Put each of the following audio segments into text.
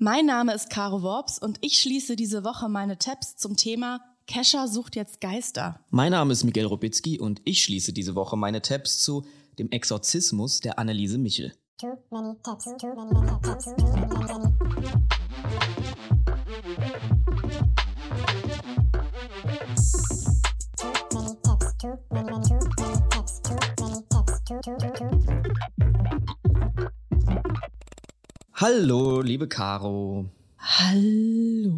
Mein Name ist Caro Worps und ich schließe diese Woche meine Tabs zum Thema Kescher sucht jetzt Geister. Mein Name ist Miguel Robitzky und ich schließe diese Woche meine Tabs zu dem Exorzismus der Anneliese Michel. Too many tabs, too many tabs, too many, Hallo, liebe Caro. Hallo.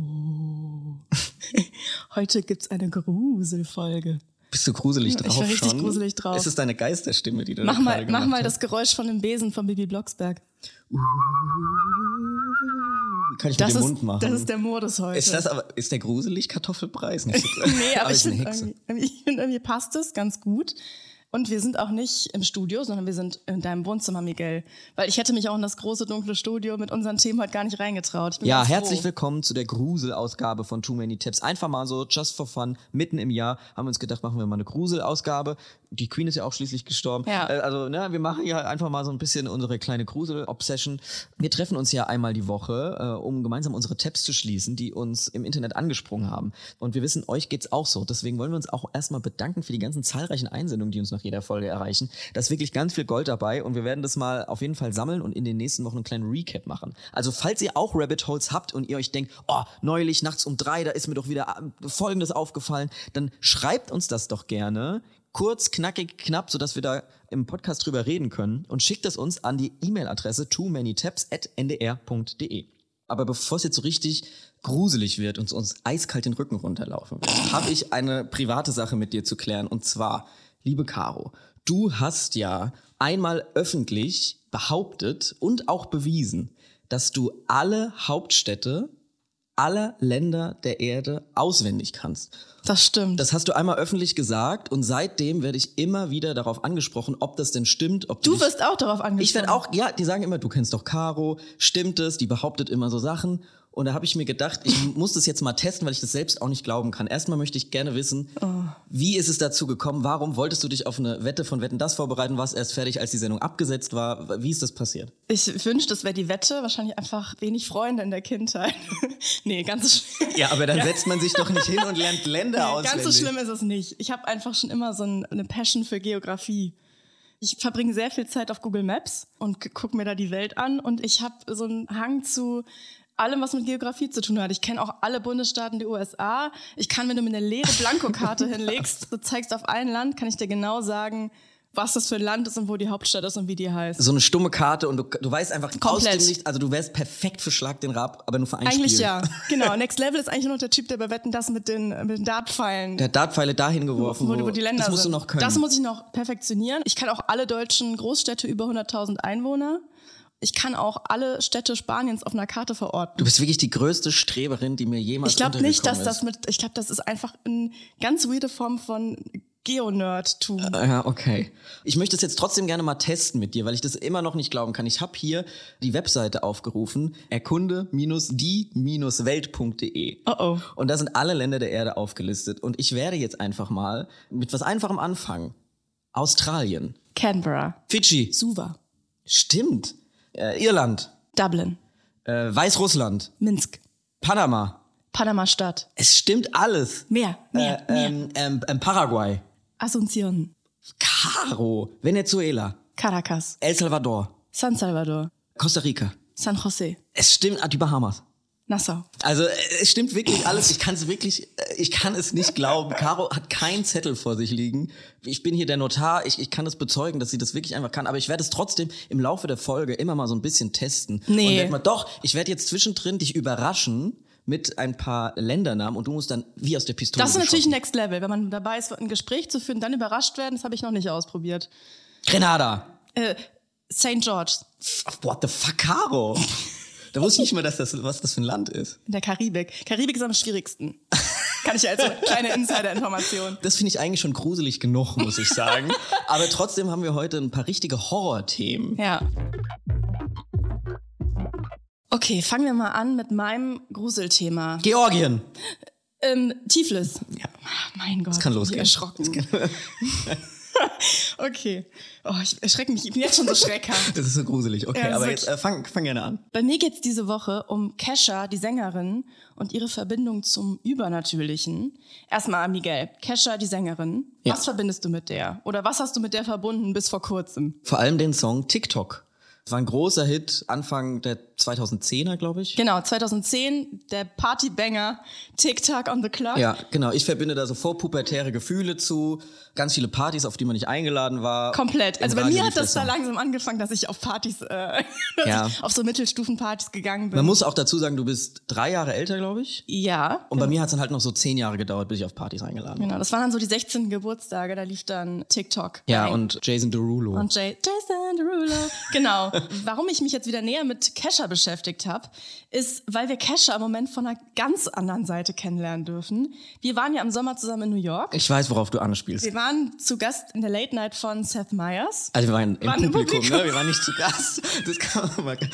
Heute gibt's eine Gruselfolge. Bist du gruselig drauf? Ich war richtig schon? gruselig drauf. Ist es deine Geisterstimme, die du Mach da mal, mach mal hast? das Geräusch von dem Besen von Bibi Blocksberg. Kann ich Das mit dem ist, Mund machen? das ist der Modus heute. ist das aber, ist der gruselig Kartoffelpreis? Nee, aber ich ist eine finde Hexe. irgendwie, irgendwie, ich find, irgendwie passt es ganz gut. Und wir sind auch nicht im Studio, sondern wir sind in deinem Wohnzimmer, Miguel. Weil ich hätte mich auch in das große, dunkle Studio mit unseren Themen heute gar nicht reingetraut. Ja, herzlich willkommen zu der Gruselausgabe von Too Many Tips. Einfach mal so, just for fun, mitten im Jahr haben wir uns gedacht, machen wir mal eine Gruselausgabe. Die Queen ist ja auch schließlich gestorben. Ja. Äh, Also, ne, wir machen ja einfach mal so ein bisschen unsere kleine Grusel-Obsession. Wir treffen uns ja einmal die Woche, äh, um gemeinsam unsere Tabs zu schließen, die uns im Internet angesprungen haben. Und wir wissen, euch geht's auch so. Deswegen wollen wir uns auch erstmal bedanken für die ganzen zahlreichen Einsendungen, die uns nach jeder Folge erreichen. Da ist wirklich ganz viel Gold dabei und wir werden das mal auf jeden Fall sammeln und in den nächsten Wochen einen kleinen Recap machen. Also, falls ihr auch Rabbit Holes habt und ihr euch denkt, oh, neulich nachts um drei, da ist mir doch wieder äh, Folgendes aufgefallen, dann schreibt uns das doch gerne. Kurz, knackig, knapp, sodass wir da im Podcast drüber reden können und schickt es uns an die E-Mail-Adresse too many ndr.de. Aber bevor es jetzt so richtig gruselig wird und uns eiskalt den Rücken runterlaufen wird, habe ich eine private Sache mit dir zu klären. Und zwar, liebe Caro, du hast ja einmal öffentlich behauptet und auch bewiesen, dass du alle Hauptstädte aller Länder der Erde auswendig kannst. Das stimmt. Das hast du einmal öffentlich gesagt und seitdem werde ich immer wieder darauf angesprochen, ob das denn stimmt. Ob du dich- wirst auch darauf angesprochen. ich werde auch, ja, die sagen immer, du kennst doch Caro, stimmt es, die behauptet immer so Sachen. Und da habe ich mir gedacht, ich muss das jetzt mal testen, weil ich das selbst auch nicht glauben kann. Erstmal möchte ich gerne wissen, Oh. wie ist es dazu gekommen? Warum wolltest du dich auf eine Wette von Wetten das vorbereiten? Warst erst fertig, als die Sendung abgesetzt war? Wie ist das passiert? Ich wünschte, das wäre die Wette. Wahrscheinlich einfach wenig Freunde in der Kindheit. nee, ganz so schlimm. Ja, aber dann setzt man sich doch nicht hin und lernt Länder Nee, auswendig. ganz so schlimm ist es nicht. Ich habe einfach schon immer so ein, eine Passion für Geografie. Ich verbringe sehr viel Zeit auf Google Maps und gucke mir da die Welt an und ich habe so einen Hang zu allem, was mit Geografie zu tun hat. Ich kenne auch alle Bundesstaaten der USA. Ich kann, wenn du mir eine leere Blankokarte hinlegst, du zeigst auf ein Land, kann ich dir genau sagen, was das für ein Land ist und wo die Hauptstadt ist und wie die heißt. So eine stumme Karte und du, du weißt einfach aus Komplett. dem Nichts, also du wärst perfekt für Schlag den Rab, aber nur für ein Eigentlich Spiel. ja, genau. Next Level ist eigentlich nur noch der Typ, der bei Wetten das mit den, mit den Dartpfeilen Der hat Dartpfeile dahin geworfen, wo, wo die Länder das musst sind. du noch können. Das muss ich noch perfektionieren. Ich kann auch alle deutschen Großstädte über 100.000 Einwohner. Ich kann auch alle Städte Spaniens auf einer Karte verorten. du bist wirklich die größte Streberin, die mir jemals Ich glaube nicht, dass untergekommen das mit, ich glaube, das ist einfach eine ganz weirde Form von Geonerdtum. ist. Ja, okay. Ich möchte es jetzt trotzdem gerne mal testen mit dir, weil ich das immer noch nicht glauben kann. Ich habe hier die Webseite aufgerufen, erkunde-die-welt.de. Oh oh. Und da sind alle Länder der Erde aufgelistet. Und ich werde jetzt einfach mal mit was Einfachem anfangen. Australien, Canberra, Fidschi, Suva, stimmt, äh, Irland, Dublin, äh, Weißrussland, Minsk, Panama. Panama-Stadt, Es stimmt alles. Meer, äh, Meer, ähm, ähm, ähm, Paraguay, Asunción, Caro, Venezuela, Caracas, El Salvador, San Salvador, Costa Rica. San Jose, Es stimmt, ah, die Bahamas. Nassau. Also äh, es stimmt wirklich alles. Ich kann es wirklich, äh, ich kann es nicht glauben. Caro hat keinen Zettel vor sich liegen. Ich bin hier der Notar. Ich, ich kann es bezeugen, dass sie das wirklich einfach kann. Aber ich werde es trotzdem im Laufe der Folge immer mal so ein bisschen testen. Nee. Und mal, doch, ich werde jetzt zwischendrin dich überraschen mit ein paar Ländernamen und du musst dann wie aus der Pistole Das ist natürlich geschossen. Next Level. Wenn man dabei ist, ein Gespräch zu führen, dann überrascht werden, das habe ich noch nicht ausprobiert. Grenada. Äh, St. George What the fuck, Caro? Da wusste ich nicht mal, dass das, was das für ein Land ist. in der Karibik. Karibik ist am schwierigsten. Kann ich als kleine Insider-Information. Das finde ich eigentlich schon gruselig genug, muss ich sagen. Aber trotzdem haben wir heute ein paar richtige Horrorthemen. Ja. Okay, fangen wir mal an mit meinem Gruselthema. Georgien. Ähm, Tiflis. Ja. Mein Gott, Das kann losgehen. erschrocken. okay. Oh, ich erschrecke mich. Ich bin jetzt schon so schreckhaft. Das ist so gruselig. Okay, Ja, aber jetzt äh, fang, fang gerne an. Bei mir geht's diese Woche um Kesha, die Sängerin, und ihre Verbindung zum Übernatürlichen. Erstmal, Miguel, Kesha, die Sängerin. Ja. Was verbindest du mit der? Oder was hast du mit der verbunden bis vor kurzem? Vor allem den Song TikTok. Das war ein großer Hit Anfang der 2010er, glaube ich. Genau, 2010, der Partybanger TikTok on the Clock. Ja, genau. Ich verbinde da so vorpubertäre Gefühle zu. Ganz viele Partys, auf die man nicht eingeladen war. Komplett. Also bei Radio mir hat das da langsam angefangen, dass ich auf Partys, äh, Ja. auf so Mittelstufenpartys gegangen bin. Man muss auch dazu sagen, du bist drei Jahre älter, glaube ich. ja. Und bei mir hat es dann halt noch so zehn Jahre gedauert, bis ich auf Partys eingeladen war. Genau, das waren dann so die 16. Geburtstage, da lief dann TikTok. Ja, Bang. und Jason Derulo. Und Jay, Jason Derulo. Genau. Warum ich mich jetzt wieder näher mit Kesha beschäftigt habe, ist, weil wir Kesha im Moment von einer ganz anderen Seite kennenlernen dürfen. Wir waren ja im Sommer zusammen in New York. ich weiß, worauf du anspielst. Wir waren zu Gast in der Late Night von Seth Meyers. Also wir waren im Waren im Publikum, Publikum. ne? Wir waren nicht zu Gast. Das kann man mal.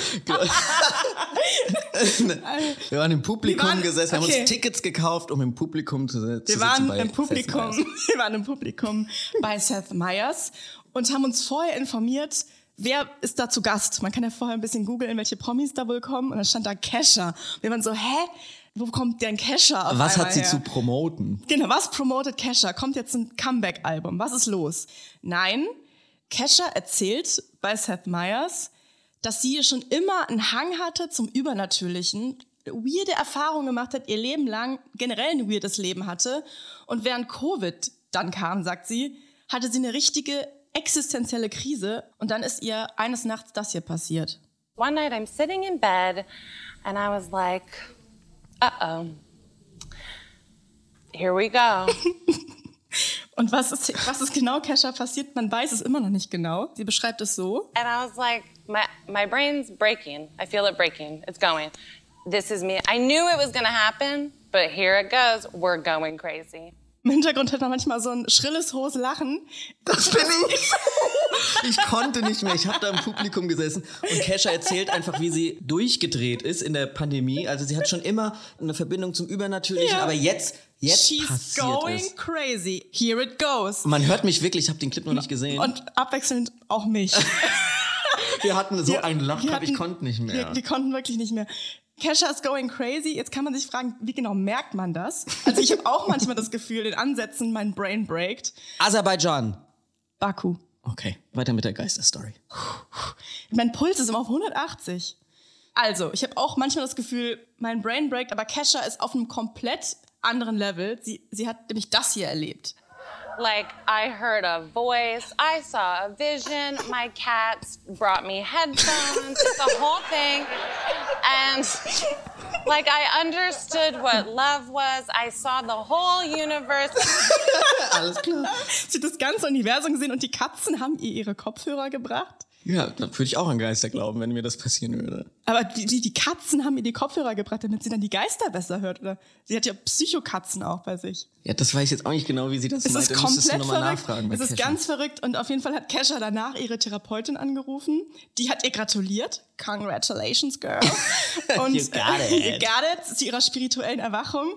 wir waren im Publikum Wir waren- gesessen, wir haben okay. uns Tickets gekauft, um im Publikum zu, zu Wir waren bei im Seth Publikum, wir waren im Publikum bei Seth Meyers und haben uns vorher informiert, wer ist da zu Gast. Man kann ja vorher ein bisschen googeln, welche Promis da wohl kommen. Und dann stand da Kesha. Wir waren so, hä? Wo kommt denn Kesha auf Was hat sie her? zu promoten? Genau, was promotet Kesha? Kommt jetzt ein Comeback-Album? Was ist los? Nein, Kesha erzählt bei Seth Meyers, dass sie schon immer einen Hang hatte zum Übernatürlichen, weirde Erfahrungen gemacht hat, ihr Leben lang generell ein weirdes Leben hatte. Und während Covid dann kam, sagt sie, hatte sie eine richtige existenzielle Krise. Und dann ist ihr eines Nachts das hier passiert. One night I'm sitting in bed and I was like, uh oh. Here we go. Und was ist, was ist genau Kesha passiert? Man weiß es immer noch nicht genau. Sie beschreibt es so. and I was like, my, my brain's breaking. I feel it breaking. It's going. This is me. I knew it was going to happen, but here it goes. We're going crazy. Im Hintergrund hört man manchmal so ein schrilles, hohes Lachen. Das bin ich. Ich konnte nicht mehr. Ich habe da im Publikum gesessen und Kesha erzählt einfach, wie sie durchgedreht ist in der Pandemie. Also sie hat schon immer eine Verbindung zum Übernatürlichen, Ja. aber jetzt, jetzt She's going es. crazy. Here it goes. Man hört mich wirklich, ich habe den Clip noch nicht gesehen. Und abwechselnd auch mich. wir hatten so Wir- einen wir Lachkrampf, ich konnte nicht mehr. Wir, wir konnten wirklich nicht mehr. Kesha is going crazy. Jetzt kann man sich fragen, wie genau merkt man das? Also ich habe auch manchmal das Gefühl, in Ansätzen mein Brain breakt. Aserbaidschan. Baku. Okay, weiter mit der Geisterstory. Mein Puls ist immer auf 180. Also, ich habe auch manchmal das Gefühl, mein Brain breakt, aber Kesha ist auf einem komplett anderen Level. Sie, sie hat nämlich das hier erlebt. Like, I heard a voice, I saw a vision, my cats brought me headphones, a whole thing. And, like, I understood what love was, I saw the whole universe. Alles klar. Sie hat das ganze Universum gesehen und die Katzen haben ihr ihre Kopfhörer gebracht. Ja, dann würde ich auch an Geister glauben, wenn mir das passieren würde. Aber die, die, die Katzen haben ihr die Kopfhörer gebracht, damit sie dann die Geister besser hört. Oder sie hat ja Psychokatzen auch bei sich. Ja, das weiß ich jetzt auch nicht genau, wie sie das Es meint. ist Da du komplett verrückt. nachfragen bei Es ist Kesha. ganz verrückt. Und auf jeden Fall hat Kesha danach ihre Therapeutin angerufen. Die hat ihr gratuliert. Congratulations, girl. Und You got it. you got it. Zu ihrer spirituellen Erwachung.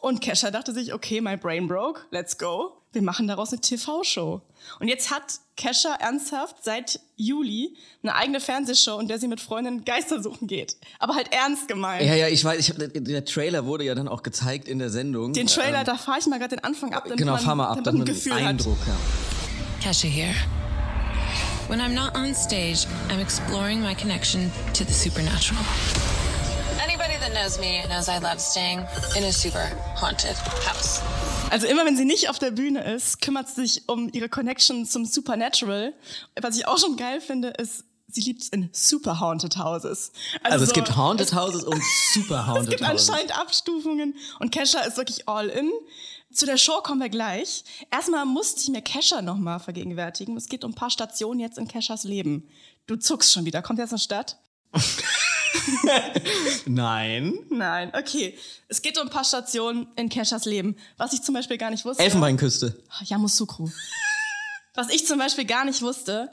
Und Kesha dachte sich, okay, my brain broke. Let's go. Wir machen daraus eine TV-Show. Und jetzt hat Kesha ernsthaft seit Juli eine eigene Fernsehshow, in der sie mit Freundinnen Geister suchen geht. Aber halt ernst gemeint. Ja, ja, ich weiß, ich der Trailer wurde ja dann auch gezeigt in der Sendung. Den Trailer, Ähm, da fahre ich mal gerade den Anfang ab, damit genau, man, fahr mal ab, damit man Gefühl einen hat. Eindruck hat. Kesha here. When I'm not on stage, I'm exploring my connection to the supernatural. Anybody that knows me knows I love staying in a super haunted house. Also immer wenn sie nicht auf der Bühne ist, kümmert sie sich um ihre Connection zum Supernatural. Was ich auch schon geil finde, ist, sie liebt es in super haunted houses. Also es so- gibt Haunted Houses und Super Es Haunted gibt Houses. anscheinend Abstufungen und Kesha ist wirklich all in. Zu der Show kommen wir gleich. Erstmal musste ich mir Kesha nochmal vergegenwärtigen. Es geht um ein paar Stationen jetzt in Keshas Leben. Du zuckst schon wieder. Kommt jetzt eine Stadt? Nein. Nein, okay. Es geht um ein paar Stationen in Keshas Leben. Was ich zum Beispiel gar nicht wusste. Elfenbeinküste. Yamoussoukro. Was ich zum Beispiel gar nicht wusste,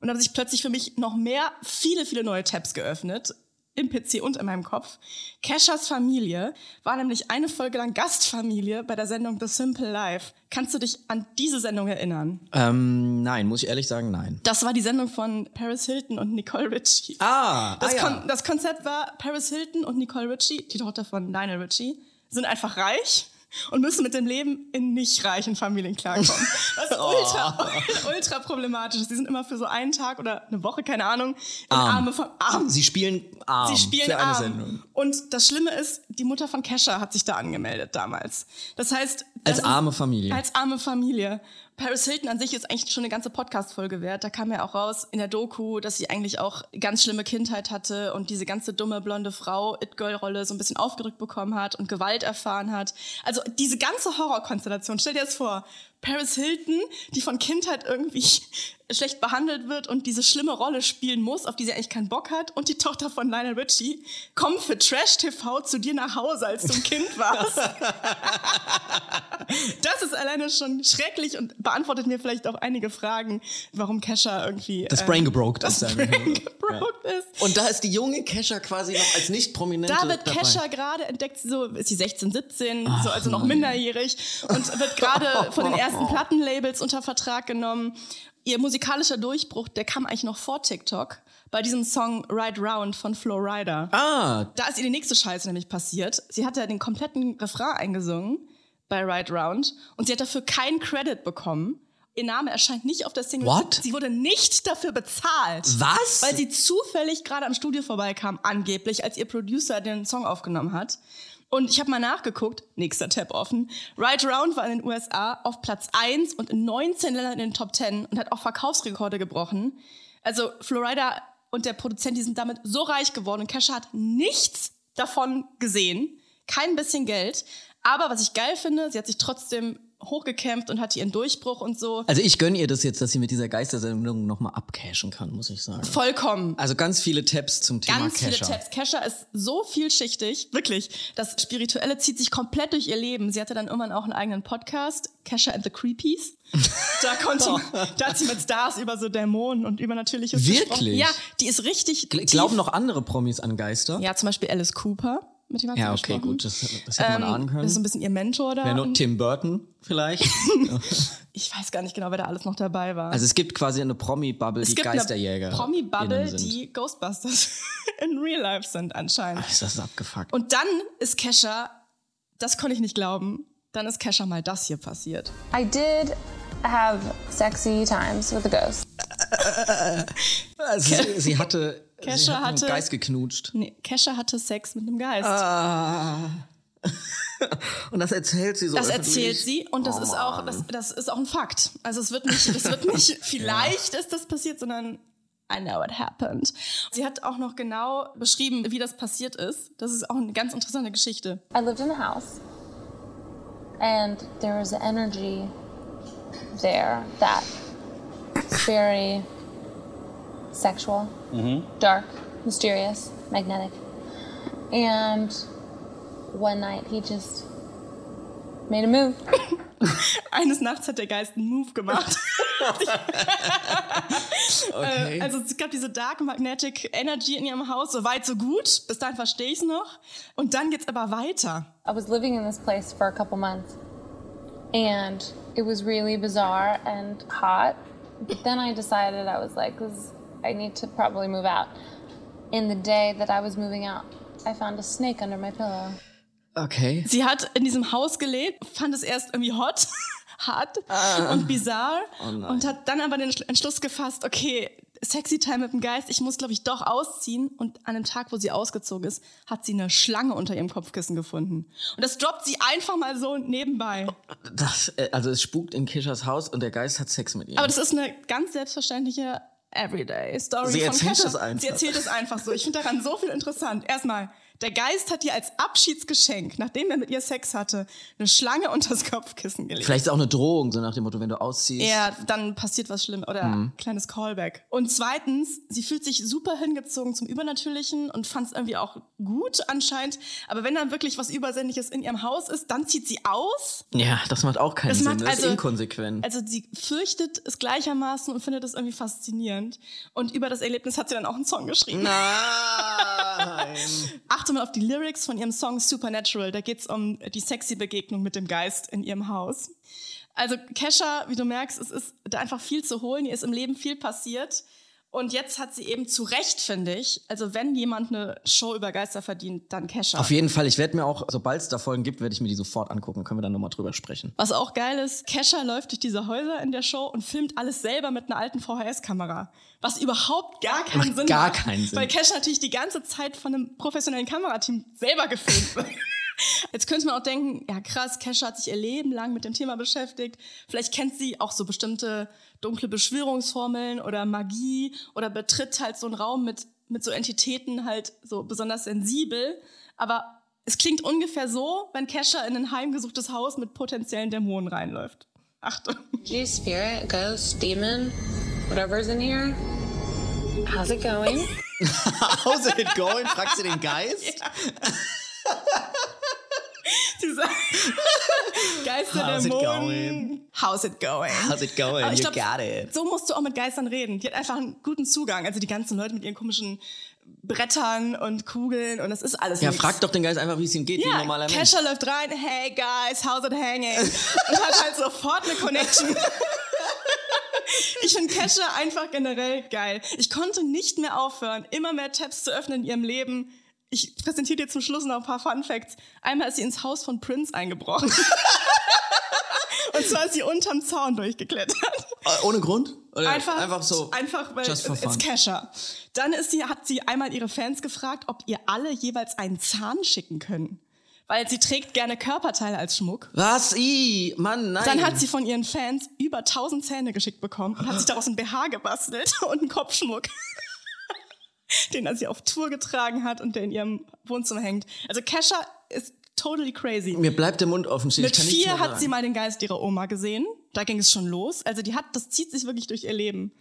und da haben sich plötzlich für mich noch mehr, viele, viele neue Tabs geöffnet. Im PC und in meinem Kopf. Keshas Familie war nämlich eine Folge lang Gastfamilie bei der Sendung The Simple Life. Kannst du dich an diese Sendung erinnern? Ähm, nein, muss ich ehrlich sagen, nein. Das war die Sendung von Paris Hilton und Nicole Richie. Ah, Das, ah ja. Kon das Konzept war, Paris Hilton und Nicole Richie, die Tochter von Lionel Richie, sind einfach reich und müssen mit dem Leben in nicht reichen Familien klarkommen. Das ist ultra, ultra problematisch. Die sind immer für so einen Tag oder eine Woche, keine Ahnung, in Arm. Arme von arm. Sie spielen arm Sie spielen für eine arm. Sendung. Und das Schlimme ist, die Mutter von Kesha hat sich da angemeldet damals. Das heißt, das Als ist- arme Familie. Als arme Familie. Paris Hilton an sich ist eigentlich schon eine ganze Podcast-Folge wert. Da kam ja auch raus in der Doku, dass sie eigentlich auch ganz schlimme Kindheit hatte und diese ganze dumme blonde Frau It-Girl-Rolle so ein bisschen aufgerückt bekommen hat und Gewalt erfahren hat. Also diese ganze Horrorkonstellation. Stell dir das vor. Paris Hilton, die von Kindheit irgendwie schlecht behandelt wird und diese schlimme Rolle spielen muss, auf die sie eigentlich keinen Bock hat, und die Tochter von Lionel Richie kommen für Trash-TV zu dir nach Hause, als du ein Kind warst. Das ist alleine schon schrecklich und beantwortet mir vielleicht auch einige Fragen, warum Kesha irgendwie. Das ähm, Brain gebroken das ist. Brain ist. Und da ist die junge Kesha quasi noch als nicht prominente Da wird. Kesha gerade entdeckt, so ist sie 16, 17, so also noch minderjährig und wird gerade von den ersten Plattenlabels unter Vertrag genommen. Ihr musikalischer Durchbruch, der kam eigentlich noch vor TikTok bei diesem Song Ride Round von Flo Rida. Ah, Da ist ihr die nächste Scheiße nämlich passiert. Sie hat ja den kompletten Refrain eingesungen bei Ride Round und sie hat dafür keinen Credit bekommen. Ihr Name erscheint nicht auf der Single. What? Sie wurde nicht dafür bezahlt. Was? Weil sie zufällig gerade am Studio vorbeikam, angeblich, als ihr Producer den Song aufgenommen hat. Und ich habe mal nachgeguckt, nächster Tab offen. Ride Round war in den USA auf Platz 1 und in 19 Ländern in den Top 10 und hat auch Verkaufsrekorde gebrochen. Also Florida und der Produzent, die sind damit so reich geworden und Kesha hat nichts davon gesehen, kein bisschen Geld. Aber was ich geil finde, sie hat sich trotzdem hochgekämpft und hatte ihren Durchbruch und so. also ich gönne ihr das jetzt, dass sie mit dieser Geistersendung nochmal abcashen kann, muss ich sagen. Vollkommen. Also ganz viele Tabs zum Thema Ganz Kesha. viele Tabs. Kesha ist so vielschichtig, wirklich. Das Spirituelle zieht sich komplett durch ihr Leben. Sie hatte dann irgendwann auch einen eigenen Podcast, Kesha and the Creepies. Da konnte, da hat sie mit Stars über so Dämonen und Übernatürliches Wirklich? gesprochen. Ja, die ist richtig. Gl- tief. Glauben noch andere Promis an Geister? Ja, zum Beispiel Alice Cooper. Mit dem hat sie Ja, okay, gesprochen. gut, das, das hätte man Ähm, ahnen können. Das ist so ein bisschen ihr Mentor da. Wer noch Tim Burton vielleicht? ich weiß gar nicht genau, wer da alles noch dabei war. Also es gibt quasi eine Promi-Bubble, die es gibt Geisterjäger. eine Promi-Bubble, die Ghostbusters in Real Life sind anscheinend. Ist das abgefuckt? Und dann ist Kesha, das konnte ich nicht glauben, dann ist Kesha mal das hier passiert. I did have sexy times with a ghost. Also sie, sie hatte, Kesha hat hatte- Geist geknutscht. Nee, Kesha hatte Sex mit einem Geist. Ah. Und das erzählt sie so das öffentlich. erzählt sie und das ist auch das, das ist auch ein Fakt. Also es wird nicht, es wird nicht vielleicht ist das passiert, sondern I know it happened. Sie hat auch noch genau beschrieben, wie das passiert ist. Das ist auch eine ganz interessante Geschichte. I lived in a house, and there was an energy there that is very sexual, dark, mysterious, magnetic. And one night he just made a move. Eines Nachts hat der Geist einen Move gemacht. Äh, okay. Äh, also es gab diese Dark Magnetic Energy in ihrem Haus, so weit, so gut. Bis dahin verstehe ich es noch. Und dann geht's aber weiter. I was living in this place for a couple months, and it was really bizarre and hot. But then I decided I was like, this, I need to probably move out. In the day that I was moving out, I found a snake under my pillow. okay. Sie hat in diesem Haus gelebt, fand es erst irgendwie hot, hart und bizarr und hat dann aber den Entschluss gefasst, okay, Sexy Time mit dem Geist, ich muss, glaube ich, doch ausziehen. Und an dem Tag, wo sie ausgezogen ist, hat sie eine Schlange unter ihrem Kopfkissen gefunden. Und das droppt sie einfach mal so nebenbei. Das, äh, also es spukt in Kishas Haus und der Geist hat Sex mit ihr. Aber das ist eine ganz selbstverständliche Everyday-Story Sie von erzählt Kesha. das einfach. Sie erzählt es einfach so. Ich finde daran so viel interessant. Erstmal, Der Geist hat ihr als Abschiedsgeschenk, nachdem er mit ihr Sex hatte, eine Schlange unters Kopfkissen gelegt. Vielleicht ist es auch eine Drohung, so nach dem Motto, wenn du ausziehst. Ja, dann passiert was Schlimmes oder Mhm. kleines Callback. Und zweitens, sie fühlt sich super hingezogen zum Übernatürlichen und fand es irgendwie auch gut anscheinend. Aber wenn dann wirklich was Übersinnliches in ihrem Haus ist, dann zieht sie aus. Ja, das macht auch keinen Das Sinn. macht das also- ist inkonsequent. Also sie fürchtet es gleichermaßen und findet es irgendwie faszinierend. Und über das Erlebnis hat sie dann auch einen Song geschrieben. Nein. Achte mal auf die Lyrics von ihrem Song Supernatural. Da geht's um die sexy Begegnung mit dem Geist in ihrem Haus. Also Kesha, wie du merkst, es ist da einfach viel zu holen. Ihr ist im Leben viel passiert. Und jetzt hat sie eben zu Recht, finde ich. Also wenn jemand eine Show über Geister verdient, dann Kesha. Auf jeden Fall, ich werde mir auch, sobald es da Folgen gibt, werde ich mir die sofort angucken. Können wir dann nochmal drüber sprechen. Was auch geil ist, Kesha läuft durch diese Häuser in der Show und filmt alles selber mit einer alten VHS-Kamera. Was überhaupt gar keinen Macht Sinn gar macht. keinen Sinn. Weil Kesha natürlich die ganze Zeit von einem professionellen Kamerateam selber gefilmt wird. Jetzt könnte man auch denken, ja krass, Kesha hat sich ihr Leben lang mit dem Thema beschäftigt. Vielleicht kennt sie auch so bestimmte dunkle Beschwörungsformeln oder Magie oder betritt halt so einen Raum mit, mit so Entitäten halt so besonders sensibel. Aber es klingt ungefähr so, wenn Kesha in ein heimgesuchtes Haus mit potenziellen Dämonen reinläuft. Achtung. Hey, spirit, ghost, demon, whatever's in here. How's it going? How's it going? Fragst du den Geist? Dieser Geister How's it Dämonen. going? How's it going? How's it going? Aber ich You glaub, got it. So musst du auch mit Geistern reden. Die hat einfach einen guten Zugang. Also die ganzen Leute mit ihren komischen Brettern und Kugeln und das ist alles Ja, nix. frag doch den Geist einfach, wie es ihm geht, wie ein Ja, normaler Mensch. Kesha läuft rein, hey guys, how's it hanging? Und hat halt sofort eine Connection. Ich finde Kesha einfach generell geil. Ich konnte nicht mehr aufhören, immer mehr Tabs zu öffnen in ihrem Leben. Ich präsentiere dir zum Schluss noch ein paar Fun Facts. Einmal ist sie ins Haus von Prince eingebrochen. Und zwar ist sie unterm Zaun durchgeklettert. Äh, Ohne Grund? Oder Einfach, einfach so. Einfach, weil just for it's fun. Kesha. Dann ist sie, hat sie einmal ihre Fans gefragt, ob ihr alle jeweils einen Zahn schicken können. Weil sie trägt gerne Körperteile als Schmuck. Was? I, Mann, nein. Dann hat sie von ihren Fans über 1000 Zähne geschickt bekommen und hat sich daraus ein BH gebastelt und einen Kopfschmuck. den er sie auf Tour getragen hat und der in ihrem Wohnzimmer hängt. Also Kesha ist totally crazy. Mir bleibt der Mund offen. Stehen. Mit ich kann nichts vier hat sie mal den Geist ihrer Oma gesehen. Da ging es schon los. Also die hat, das zieht sich wirklich durch ihr Leben.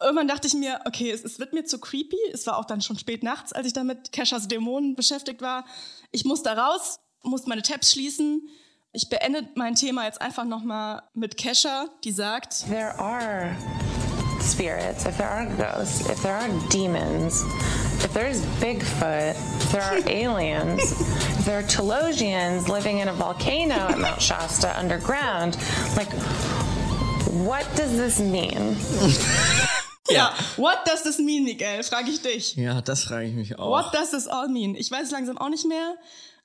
Irgendwann dachte ich mir, okay, es, es wird mir zu creepy. Es war auch dann schon spät nachts, als ich da mit Keshas Dämonen beschäftigt war. Ich muss da raus, muss meine Tabs schließen. Ich beende mein Thema jetzt einfach nochmal mit Kesha, die sagt, There are spirits, if there are ghosts, if there are demons, if there's Bigfoot, if there are aliens, if there are Telosians living in a volcano at Mount Shasta underground, like, what does this mean? ja, what does this mean, Miguel? Frage ich dich. Ja, das frage ich mich auch. What does this all mean? Ich weiß langsam auch nicht mehr.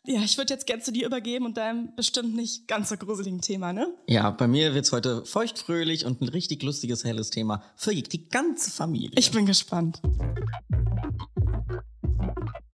Ja, ich würde jetzt gerne zu dir übergeben und deinem bestimmt nicht ganz so gruseligen Thema, ne? Ja, bei mir wird's heute feuchtfröhlich und ein richtig lustiges, helles Thema für die ganze Familie. Ich bin gespannt.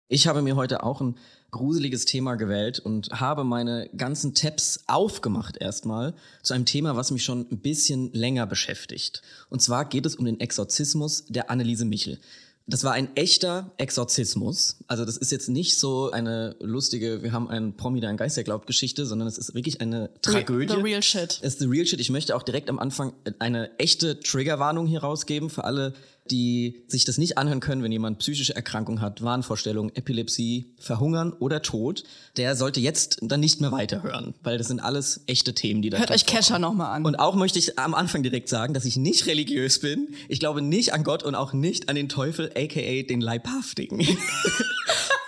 Ich habe mir heute auch ein gruseliges Thema gewählt und habe meine ganzen Tabs aufgemacht erstmal zu einem Thema, was mich schon ein bisschen länger beschäftigt. Und zwar geht es um den Exorzismus der Anneliese Michel. Das war ein echter Exorzismus. Also das ist jetzt nicht so eine lustige, wir haben einen Promi, der an Geister glaubt Geschichte, sondern es ist wirklich eine Tragödie. The real shit. Es ist the real shit. Ich möchte auch direkt am Anfang eine echte Triggerwarnung hier rausgeben für alle, die sich das nicht anhören können, wenn jemand psychische Erkrankung hat, Wahnvorstellung, Epilepsie, Verhungern oder Tod. Der sollte jetzt dann nicht mehr weiterhören, weil das sind alles echte Themen, die da Hört euch Kesha nochmal an. und auch möchte ich am Anfang direkt sagen, dass ich nicht religiös bin. Ich glaube nicht an Gott und auch nicht an den Teufel, aka den Leibhaftigen.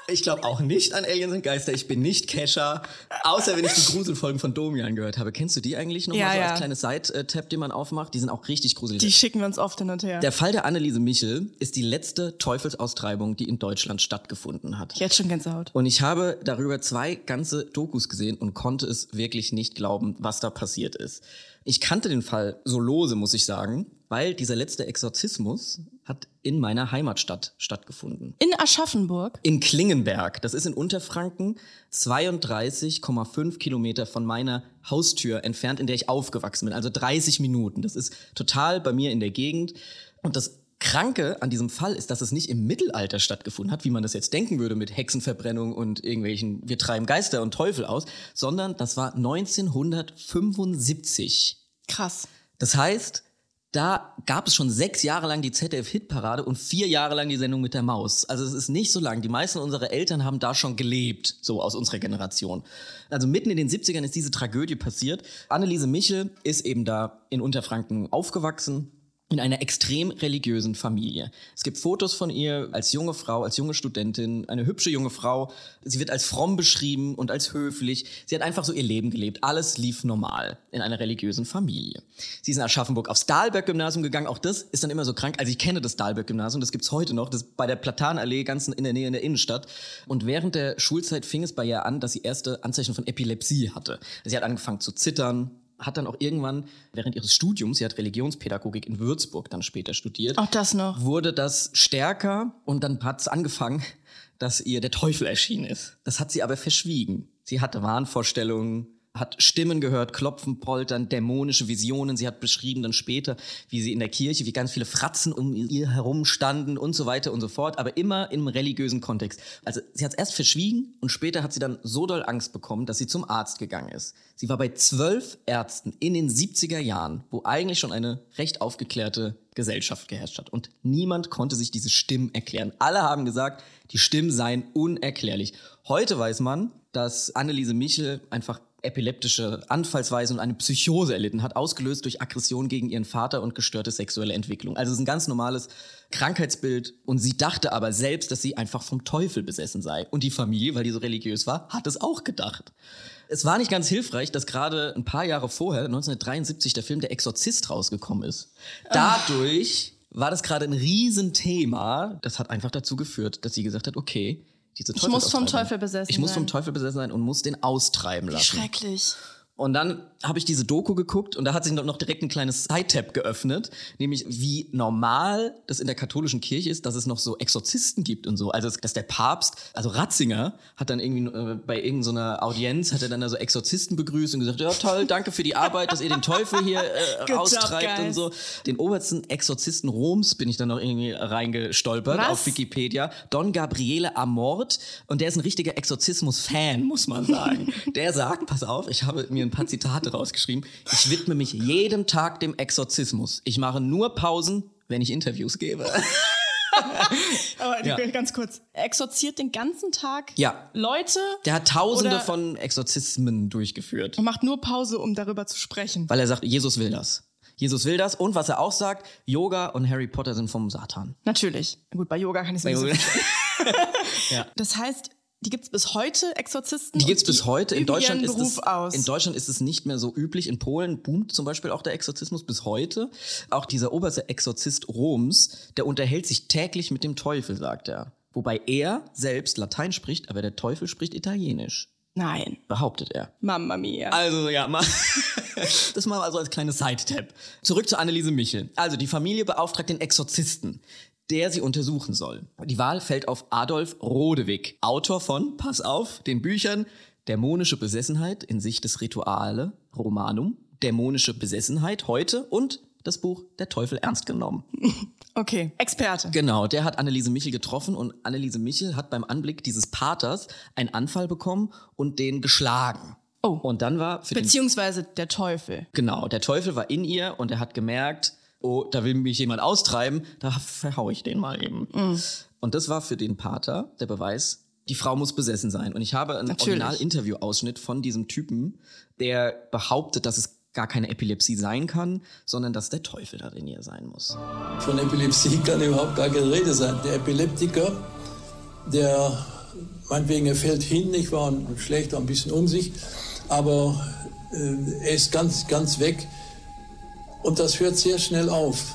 ich glaube auch nicht an Aliens und Geister. Ich bin nicht Kesha, außer wenn ich die Gruselfolgen von Domian gehört habe. Kennst du die eigentlich noch Ja, mal so ja. als kleines Side-Tab, den man aufmacht? Die sind auch richtig gruselig. die schicken wir uns oft hin und her. der Fall der Anneliese Michel ist die letzte Teufelsaustreibung, die in Deutschland stattgefunden hat. Jetzt schon Gänsehaut. Und ich habe darüber zwei ganze Dokus gesehen und konnte es wirklich nicht glauben, was da passiert ist. Ich kannte den Fall so lose, muss ich sagen, weil dieser letzte Exorzismus hat in meiner Heimatstadt stattgefunden. In Aschaffenburg. In Klingenberg, das ist in Unterfranken, 32,5 Kilometer von meiner Haustür entfernt, in der ich aufgewachsen bin. Also 30 Minuten. Das ist total bei mir in der Gegend. Und das Kranke an diesem Fall ist, dass es nicht im Mittelalter stattgefunden hat, wie man das jetzt denken würde mit Hexenverbrennung und irgendwelchen, wir treiben Geister und Teufel aus, sondern das war 1975. Krass. Das heißt, da gab es schon sechs Jahre lang die ZDF-Hitparade und vier Jahre lang die Sendung mit der Maus. Also es ist nicht so lang. Die meisten unserer Eltern haben da schon gelebt, so aus unserer Generation. Also mitten in den 70ern ist diese Tragödie passiert. Anneliese Michel ist eben da in Unterfranken aufgewachsen in einer extrem religiösen Familie. Es gibt Fotos von ihr als junge Frau, als junge Studentin, eine hübsche junge Frau. Sie wird als fromm beschrieben und als höflich. Sie hat einfach so ihr Leben gelebt. Alles lief normal in einer religiösen Familie. Sie ist in Aschaffenburg aufs Dahlberg-Gymnasium gegangen. Auch das ist dann immer so krank. Also ich kenne das Dahlberg-Gymnasium, das gibt's heute noch. Das ist bei der Platanallee ganz in der Nähe in der Innenstadt. Und während der Schulzeit fing es bei ihr an, dass sie erste Anzeichen von Epilepsie hatte. Sie hat angefangen zu zittern, hat dann auch irgendwann während ihres Studiums, sie hat Religionspädagogik in Würzburg dann später studiert, Auch das noch. wurde das stärker und dann hat es angefangen, dass ihr der Teufel erschienen ist. Das hat sie aber verschwiegen. Sie hatte Wahnvorstellungen, hat Stimmen gehört, Klopfen, Poltern, dämonische Visionen. Sie hat beschrieben dann später, wie sie in der Kirche, wie ganz viele Fratzen um ihr herum standen und so weiter und so fort, aber immer im religiösen Kontext. Also sie hat es erst verschwiegen und später hat sie dann so doll Angst bekommen, dass sie zum Arzt gegangen ist. Sie war bei zwölf Ärzten in den 70er Jahren, wo eigentlich schon eine recht aufgeklärte Gesellschaft geherrscht hat. Und niemand konnte sich diese Stimmen erklären. Alle haben gesagt, die Stimmen seien unerklärlich. Heute weiß man, dass Anneliese Michel einfach epileptische Anfallsweise und eine Psychose erlitten hat, ausgelöst durch Aggression gegen ihren Vater und gestörte sexuelle Entwicklung. Also es ist ein ganz normales Krankheitsbild und sie dachte aber selbst, dass sie einfach vom Teufel besessen sei. Und die Familie, weil die so religiös war, hat es auch gedacht. Es war nicht ganz hilfreich, dass gerade ein paar Jahre vorher, 1973, der Film Der Exorzist rausgekommen ist. Dadurch war das gerade ein Riesenthema. Das hat einfach dazu geführt, dass sie gesagt hat, okay, diese Ich muss vom Teufel besessen Ich muss sein. vom Teufel besessen sein und muss den austreiben Wie lassen. schrecklich. Und dann habe ich diese Doku geguckt und da hat sich noch direkt ein kleines Side-Tab geöffnet, nämlich wie normal das in der katholischen Kirche ist, dass es noch so Exorzisten gibt und so. Also dass der Papst, also Ratzinger, hat dann irgendwie äh, bei irgendeiner Audienz, hat er dann da so Exorzisten begrüßt und gesagt, ja toll, danke für die Arbeit, dass ihr den Teufel hier äh, austreibt und so. Den obersten Exorzisten Roms bin ich dann noch irgendwie reingestolpert Was? auf Wikipedia. Don Gabriele Amort und der ist ein richtiger Exorzismus-Fan, muss man sagen. der sagt, pass auf, ich habe mir ein paar Zitate rausgeschrieben. Ich widme mich jedem Tag dem Exorzismus. Ich mache nur Pausen, wenn ich Interviews gebe. Aber Ja. ganz kurz. Er exorziert den ganzen Tag Ja. Leute Der hat tausende von Exorzismen durchgeführt. und macht nur Pause, um darüber zu sprechen. Weil er sagt, Jesus will das. Jesus will das. Und was er auch sagt, Yoga und Harry Potter sind vom Satan. Natürlich. Gut, bei Yoga kann ich es nicht so verstehen. Das heißt, die gibt es bis heute, Exorzisten? Die und gibt's bis heute. In Deutschland, ist Beruf es, aus. in Deutschland ist es nicht mehr so üblich. In Polen boomt zum Beispiel auch der Exorzismus bis heute. Auch dieser oberste Exorzist Roms, der unterhält sich täglich mit dem Teufel, sagt er. Wobei er selbst Latein spricht, aber der Teufel spricht Italienisch, Nein. behauptet er. Mamma mia. Also ja, mal. das mal also als kleines Side-Tab. Zurück zu Anneliese Michel. Also die Familie beauftragt den Exorzisten, der sie untersuchen soll. Die Wahl fällt auf Adolf Rodewig, Autor von, pass auf, den Büchern Dämonische Besessenheit in Sicht des Rituale, Romanum, Dämonische Besessenheit heute und das Buch Der Teufel ernst genommen. Okay, Experte. Genau, der hat Anneliese Michel getroffen und Anneliese Michel hat beim Anblick dieses Paters einen Anfall bekommen und den geschlagen. Oh. Und dann war Beziehungsweise der Teufel. Genau, der Teufel war in ihr und er hat gemerkt, oh, da will mich jemand austreiben, da verhau ich den mal eben. Und das war für den Pater der Beweis, die Frau muss besessen sein. Und ich habe einen. Original-Interview-Ausschnitt von diesem Typen, der behauptet, dass es gar keine Epilepsie sein kann, sondern dass der Teufel da in ihr sein muss. Von Epilepsie kann überhaupt gar keine Rede sein. Der Epileptiker, der meinetwegen, er fällt hin, nicht wahr, und schlägt ein bisschen um sich, aber äh, er ist ganz, ganz weg und das hört sehr schnell auf.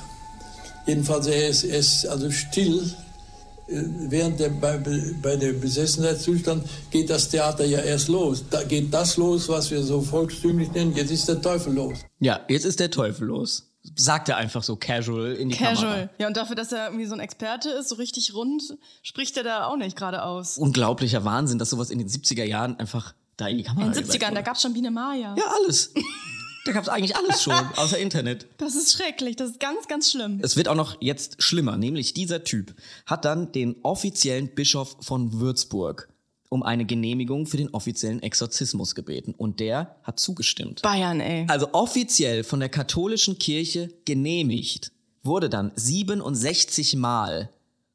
Jedenfalls, er ist, er ist also still. Äh, Während der, bei, bei dem Besessenheitszustand geht das Theater ja erst los. Da geht das los, was wir so volkstümlich nennen. Jetzt ist der Teufel los. Ja, jetzt ist der Teufel los. Sagt er einfach so casual in die Kamera. Casual. Ja, und dafür, dass er irgendwie so ein Experte ist, so richtig rund, spricht er da auch nicht gerade aus. Unglaublicher Wahnsinn, dass sowas in den 70er Jahren einfach da in die Kamera In den gesagt 70ern, da wurde. gab's schon Biene Maya. Ja, alles. Da gab es eigentlich alles schon, außer Internet. Das ist schrecklich, das ist ganz, ganz schlimm. Es wird auch noch jetzt schlimmer, nämlich dieser Typ hat dann den offiziellen Bischof von Würzburg um eine Genehmigung für den offiziellen Exorzismus gebeten. Und der hat zugestimmt. Bayern, ey. Also offiziell von der katholischen Kirche genehmigt wurde dann 67 Mal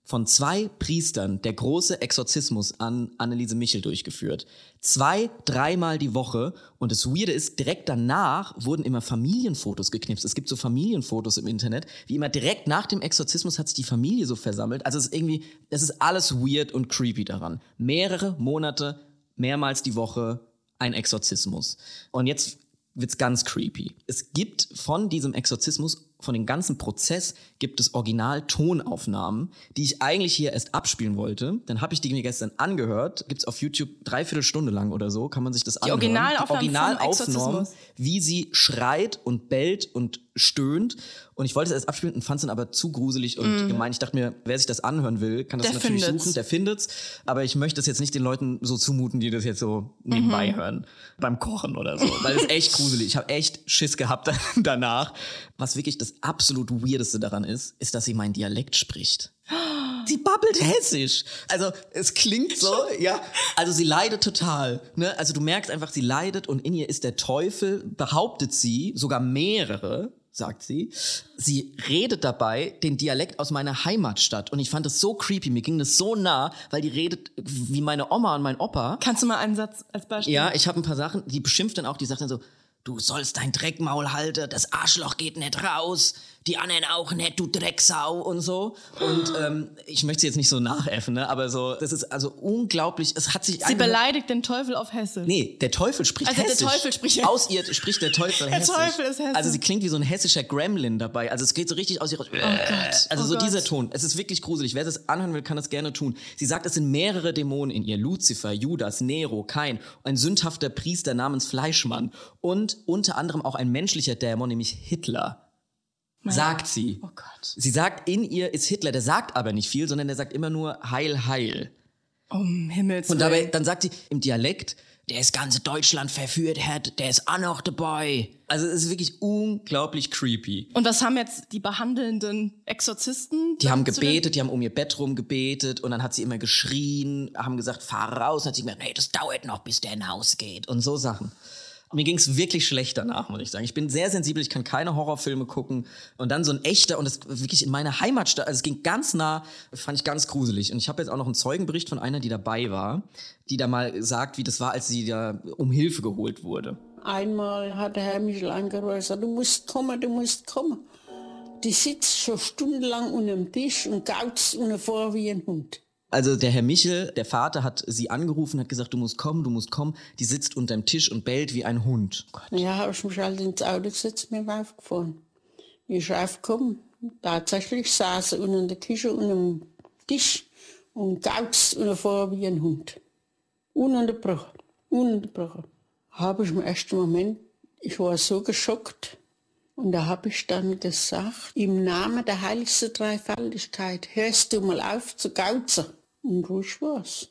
von zwei Priestern der große Exorzismus an Anneliese Michel durchgeführt. Zwei, dreimal die Woche. Und das Weirde ist, direkt danach wurden immer Familienfotos geknipst. Es gibt so Familienfotos im Internet, wie immer direkt nach dem Exorzismus hat sich die Familie so versammelt. Also es ist irgendwie, es ist alles weird und creepy daran. Mehrere Monate, mehrmals die Woche ein Exorzismus. Und jetzt wird's ganz creepy. Es gibt von diesem Exorzismus von dem ganzen Prozess gibt es Original-Tonaufnahmen, die ich eigentlich hier erst abspielen wollte. Dann habe ich die mir gestern angehört. Gibt's auf YouTube dreiviertel Stunde lang oder so, kann man sich das Die anhören. Originalaufnahmen die Originalaufnahmen, wie sie schreit und bellt und stöhnt. Und ich wollte es erst abspielen und fand es dann aber zu gruselig und gemein. Ich dachte mir, wer sich das anhören will, kann das. Der natürlich findet's. suchen, der findet's. Aber ich möchte es jetzt nicht den Leuten so zumuten, die das jetzt so nebenbei Mhm. hören. Beim Kochen oder so. Weil es ist echt gruselig. Ich habe echt Schiss gehabt danach. Was wirklich das absolut Weirdeste daran ist, ist, dass sie meinen Dialekt spricht. Sie babbelt hessisch. Also es klingt so, ja. Also sie leidet total. Ne? Also du merkst einfach, sie leidet und in ihr ist der Teufel, behauptet sie, sogar mehrere, sagt sie. Sie redet dabei den Dialekt aus meiner Heimatstadt und ich fand das so creepy. Mir ging das so nah, weil die redet wie meine Oma und mein Opa. Kannst du mal einen Satz als Beispiel? Ja, ich habe ein paar Sachen, die beschimpft dann auch, die sagt dann so, du sollst dein Dreckmaul halten, das Arschloch geht nicht raus, die anderen auch nicht, du Drecksau und so. Und ähm, ich möchte sie jetzt nicht so nachäffen, ne? aber so, das ist also unglaublich, es hat sich Sie beleidigt den Teufel auf Hessisch. Nee, der Teufel spricht Also der hessisch. Teufel spricht- Aus ihr spricht der Teufel Der hessisch. Teufel ist hessisch. Also sie klingt wie so ein hessischer Gremlin dabei. Also es geht so richtig aus ihrer... Gott, Also oh so Gott. dieser Ton. Es ist wirklich gruselig. Wer das anhören will, kann das gerne tun. Sie sagt, es sind mehrere Dämonen in ihr. Luzifer, Judas, Nero, Kain. Ein sündhafter Priester namens Fleischmann. Und unter anderem auch ein menschlicher Dämon, nämlich Hitler. Sagt sie. Oh Gott. Sie sagt, in ihr ist Hitler. Der sagt aber nicht viel, sondern der sagt immer nur Heil, Heil. Um Himmels Und Willen. dabei, dann sagt sie im Dialekt, der ist ganze Deutschland verführt hat, der ist auch noch dabei. Also es ist wirklich unglaublich creepy. Und was haben jetzt die behandelnden Exorzisten? Die haben gebetet, die haben um ihr Bett rum gebetet und dann hat sie immer geschrien, haben gesagt, fahr raus. Und hat sie gesagt, nee, das dauert noch, bis der hinausgeht und so Sachen. Mir ging es wirklich schlecht danach, muss ich sagen. Ich bin sehr sensibel, ich kann keine Horrorfilme gucken. Und dann so ein echter, und das wirklich in meiner Heimatstadt, also es ging ganz nah, fand ich ganz gruselig. Und ich habe jetzt auch noch einen Zeugenbericht von einer, die dabei war, die da mal sagt, wie das war, als sie da um Hilfe geholt wurde. Einmal hat der Herr Michel angerufen und du musst kommen, du musst kommen. Die sitzt schon stundenlang unter dem Tisch und gaut unten vor wie ein Hund. Also der Herr Michel, der Vater, hat sie angerufen, hat gesagt, du musst kommen, du musst kommen. Die sitzt unterm Tisch und bellt wie ein Hund. Ja, habe ich mich halt ins Auto gesetzt, mir aufgefahren. Ich bin aufgekommen. Tatsächlich saß sie unter der Küche unter dem Tisch und gaut unten vor wie ein Hund. Ununterbrochen, ununterbrochen. Habe ich im ersten Moment, ich war so geschockt. Und da habe ich dann gesagt, im Namen der heiligsten Dreifaltigkeit, hörst du mal auf zu gauzen. Und ruhig war's.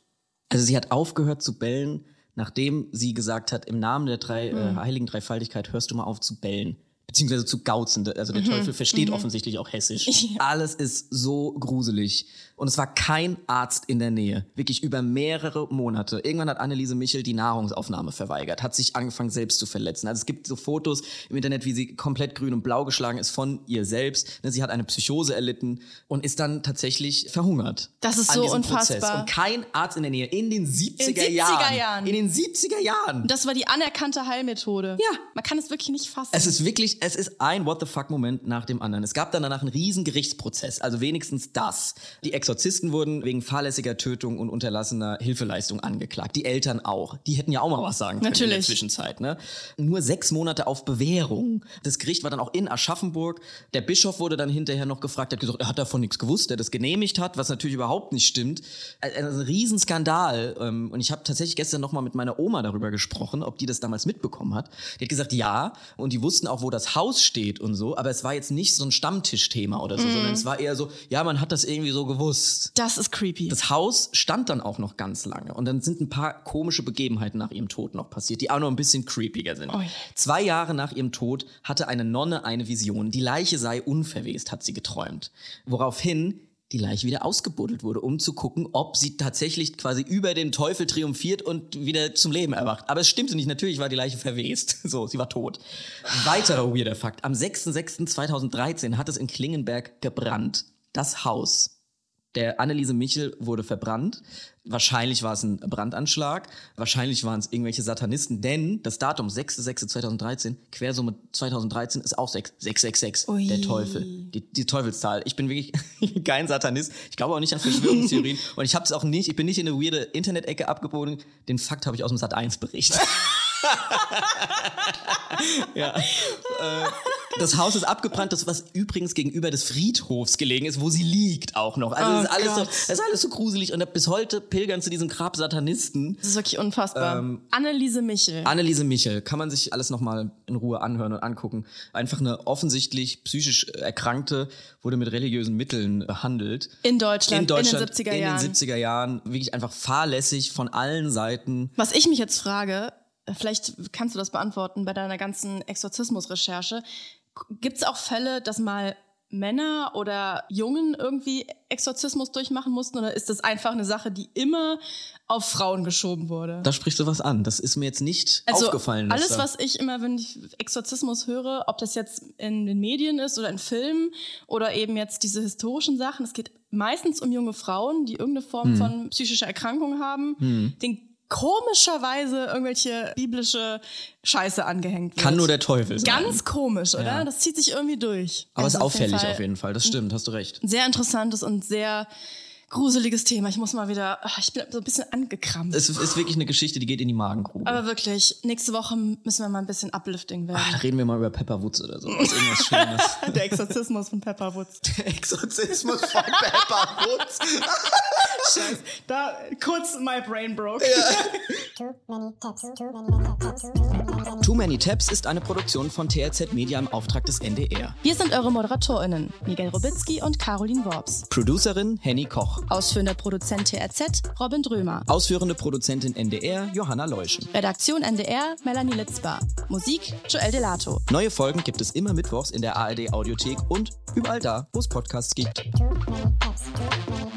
Also sie hat aufgehört zu bellen, nachdem sie gesagt hat, im Namen der drei, äh, heiligen Dreifaltigkeit hörst du mal auf zu bellen. Beziehungsweise zu gauzen. Also der Teufel versteht offensichtlich auch Hessisch. Alles ist so gruselig. Und es war kein Arzt in der Nähe. Wirklich über mehrere Monate. Irgendwann hat Anneliese Michel die Nahrungsaufnahme verweigert, hat sich angefangen selbst zu verletzen. Also es gibt so Fotos im Internet, wie sie komplett grün und blau geschlagen ist von ihr selbst. Ne, Sie hat eine Psychose erlitten und ist dann tatsächlich verhungert. Das ist so unfassbar. Prozess. Und kein Arzt in der Nähe in den 70er, 70er Jahren. Jahren. In den 70er Jahren. Das war die anerkannte Heilmethode. Ja. Man kann es wirklich nicht fassen. Es ist wirklich, es ist ein What the fuck Moment nach dem anderen. Es gab dann danach einen riesen Gerichtsprozess, also wenigstens das. Die Exorzisten wurden wegen fahrlässiger Tötung und unterlassener Hilfeleistung angeklagt. Die Eltern auch. Die hätten ja auch mal was sagen können in der Natürlich. Zwischenzeit. Ne? Nur sechs Monate auf Bewährung. Das Gericht war dann auch in Aschaffenburg. Der Bischof wurde dann hinterher noch gefragt, hat gesagt, er hat davon nichts gewusst, der das genehmigt hat, was natürlich überhaupt nicht stimmt. Also ein Riesenskandal. Ähm, Und ich habe tatsächlich gestern noch mal mit meiner Oma darüber gesprochen, ob die das damals mitbekommen hat. Die hat gesagt, ja. Und die wussten auch, wo das Haus steht und so. Aber es war jetzt nicht so ein Stammtischthema oder so, sondern es war eher so, ja, man hat das irgendwie so gewusst. Das ist creepy. Das Haus stand dann auch noch ganz lange und dann sind ein paar komische Begebenheiten nach ihrem Tod noch passiert, die auch noch ein bisschen creepiger sind. Ui. Zwei Jahre nach ihrem Tod hatte eine Nonne eine Vision, die Leiche sei unverwest, hat sie geträumt. Woraufhin die Leiche wieder ausgebuddelt wurde, um zu gucken, ob sie tatsächlich quasi über den Teufel triumphiert und wieder zum Leben erwacht. Aber es stimmte nicht, natürlich war die Leiche verwest. So, sie war tot. Weiterer weirder Fakt. Am 6.6.2013 hat es in Klingenberg gebrannt. Das Haus der Anneliese Michel wurde verbrannt. Wahrscheinlich war es ein Brandanschlag. Wahrscheinlich waren es irgendwelche Satanisten, denn das Datum 6.6.2013, Quersumme 2013 ist auch 6. 666, Ui. der Teufel. Die, die Teufelszahl. Ich bin wirklich kein Satanist. Ich glaube auch nicht an Verschwörungstheorien. Und ich habe es auch nicht, ich bin nicht in eine weirde Internet-Ecke abgebogen. Den Fakt habe ich aus dem Sat1-Bericht. ja. Äh, das Haus ist abgebrannt, das was übrigens gegenüber des Friedhofs gelegen ist, wo sie liegt auch noch. Also Oh das, ist alles so, das ist alles so gruselig und bis heute pilgern zu diesem Grab Satanisten. Das ist wirklich unfassbar. Ähm, Anneliese Michel. Anneliese Michel, kann man sich alles nochmal in Ruhe anhören und angucken. Einfach eine offensichtlich psychisch Erkrankte, wurde mit religiösen Mitteln behandelt. in Deutschland, in Deutschland in den 70er Jahren. In den 70er Jahren, wirklich einfach fahrlässig von allen Seiten. Was ich mich jetzt frage, vielleicht kannst du das beantworten bei deiner ganzen Exorzismus-Recherche. Gibt es auch Fälle, dass mal Männer oder Jungen irgendwie Exorzismus durchmachen mussten oder ist das einfach eine Sache, die immer auf Frauen geschoben wurde? Da sprichst du was an. Das ist mir jetzt nicht also aufgefallen. alles, da- was ich immer, wenn ich Exorzismus höre, ob das jetzt in den Medien ist oder in Filmen oder eben jetzt diese historischen Sachen, es geht meistens um junge Frauen, die irgendeine Form Hm. von psychischer Erkrankung haben, denen komischerweise irgendwelche biblische Scheiße angehängt wird. Kann nur der Teufel sein. Ganz komisch, oder? Ja. Das zieht sich irgendwie durch. Aber es ist Also auf jeden auffällig auf jeden Fall. Das stimmt, hast du recht. Sehr interessantes und sehr gruseliges Thema. Ich muss mal wieder, ach, ich bin so ein bisschen angekrampft. Es ist wirklich eine Geschichte, die geht in die Magengrube. Aber wirklich, nächste Woche müssen wir mal ein bisschen uplifting werden. Ah, da reden wir mal über Pepper Woods oder so. Irgendwas Schönes. Der Exorzismus von Pepper Woods. Der Exorzismus von Pepper Woods. Scheiße. Da kurz my brain broke. Too Many Tabs ist eine Produktion von TRZ Media im Auftrag des NDR. Wir sind eure ModeratorInnen, Miguel Robitzky und Caroline Worps. Producerin Henny Koch. Ausführender Produzent TRZ, Robin Drömer. Ausführende Produzentin NDR Johanna Leuschen. Redaktion NDR, Melanie Litzbar. Musik, Joel Delato. Neue Folgen gibt es immer mittwochs in der ARD Audiothek und überall da, wo es Podcasts gibt. Too many tabs, too many